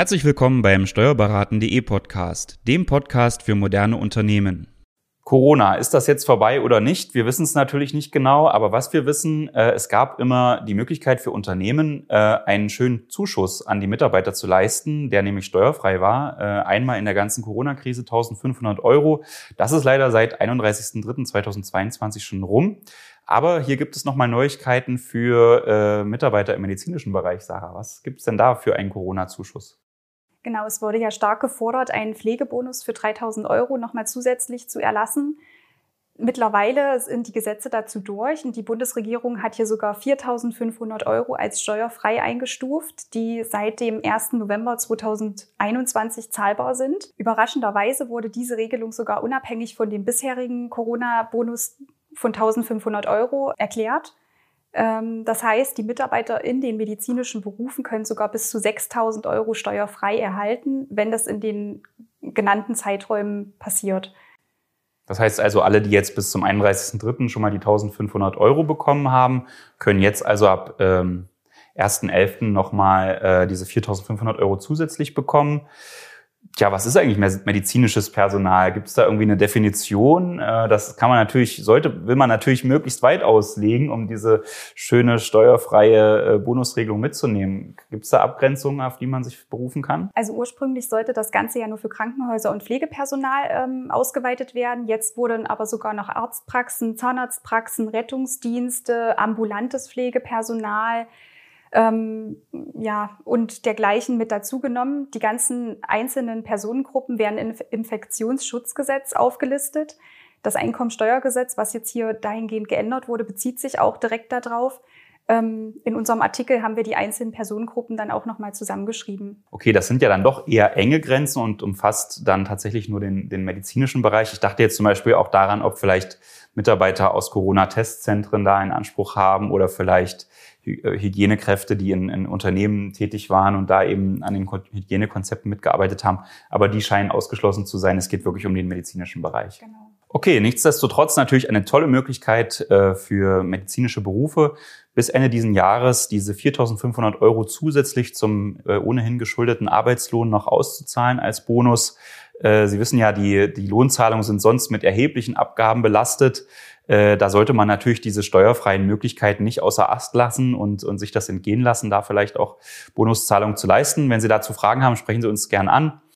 Herzlich willkommen beim Steuerberaten.de Podcast, dem Podcast für moderne Unternehmen. Corona, ist das jetzt vorbei oder nicht? Wir wissen es natürlich nicht genau, aber was wir wissen, äh, es gab immer die Möglichkeit für Unternehmen, äh, einen schönen Zuschuss an die Mitarbeiter zu leisten, der nämlich steuerfrei war. Äh, einmal in der ganzen Corona-Krise 1500 Euro. Das ist leider seit 31.03.2022 schon rum. Aber hier gibt es nochmal Neuigkeiten für Mitarbeiter im medizinischen Bereich, Sarah. Was gibt es denn da für einen Corona-Zuschuss? Genau, es wurde ja stark gefordert, einen Pflegebonus für 3000 Euro nochmal zusätzlich zu erlassen. Mittlerweile sind die Gesetze dazu durch und die Bundesregierung hat hier sogar 4.500 Euro als steuerfrei eingestuft, die seit dem 1. November 2021 zahlbar sind. Überraschenderweise wurde diese Regelung sogar unabhängig von dem bisherigen Corona-Bonus von 1500 Euro erklärt. Ähm, das heißt, die Mitarbeiter in den medizinischen Berufen können sogar bis zu 6000 Euro steuerfrei erhalten, wenn das in den genannten Zeiträumen passiert. Das heißt also, alle, die jetzt bis zum 31.03. schon mal die 1500 Euro bekommen haben, können jetzt also ab ähm, 1.11. nochmal äh, diese 4500 Euro zusätzlich bekommen. Tja, was ist eigentlich medizinisches Personal? Gibt es da irgendwie eine Definition? Äh, das kann man natürlich, sollte, will man natürlich möglichst weit auslegen, um diese schöne steuerfreie äh, Bonusregelung mitzunehmen. Gibt es da Abgrenzungen, auf die man sich berufen kann? Also ursprünglich sollte das Ganze ja nur für Krankenhäuser und Pflegepersonal ähm, ausgeweitet werden. Jetzt wurden aber sogar noch Arztpraxen, Zahnarztpraxen, Rettungsdienste, ambulantes Pflegepersonal, ähm, ja, und dergleichen mit dazugenommen. Die ganzen einzelnen Personengruppen werden im Infektionsschutzgesetz aufgelistet. Das Einkommensteuergesetz, was jetzt hier dahingehend geändert wurde, bezieht sich auch direkt darauf. Ähm, in unserem Artikel haben wir die einzelnen Personengruppen dann auch nochmal zusammengeschrieben. Okay, das sind ja dann doch eher enge Grenzen und umfasst dann tatsächlich nur den, den medizinischen Bereich. Ich dachte jetzt zum Beispiel auch daran, ob vielleicht Mitarbeiter aus Corona-Testzentren da einen Anspruch haben oder vielleicht äh, Hygienekräfte, die in, in Unternehmen tätig waren und da eben an den Hygienekonzepten mitgearbeitet haben. Aber die scheinen ausgeschlossen zu sein. Es geht wirklich um den medizinischen Bereich. Genau. Okay, nichtsdestotrotz natürlich eine tolle Möglichkeit äh, für medizinische Berufe, bis Ende diesen Jahres diese 4.500 Euro zusätzlich zum äh, ohnehin geschuldeten Arbeitslohn noch auszuzahlen als Bonus. Äh, Sie wissen ja, die, die Lohnzahlungen sind sonst mit erheblichen Abgaben belastet. Da sollte man natürlich diese steuerfreien Möglichkeiten nicht außer Ast lassen und, und sich das entgehen lassen, da vielleicht auch Bonuszahlungen zu leisten. Wenn Sie dazu Fragen haben, sprechen Sie uns gern an.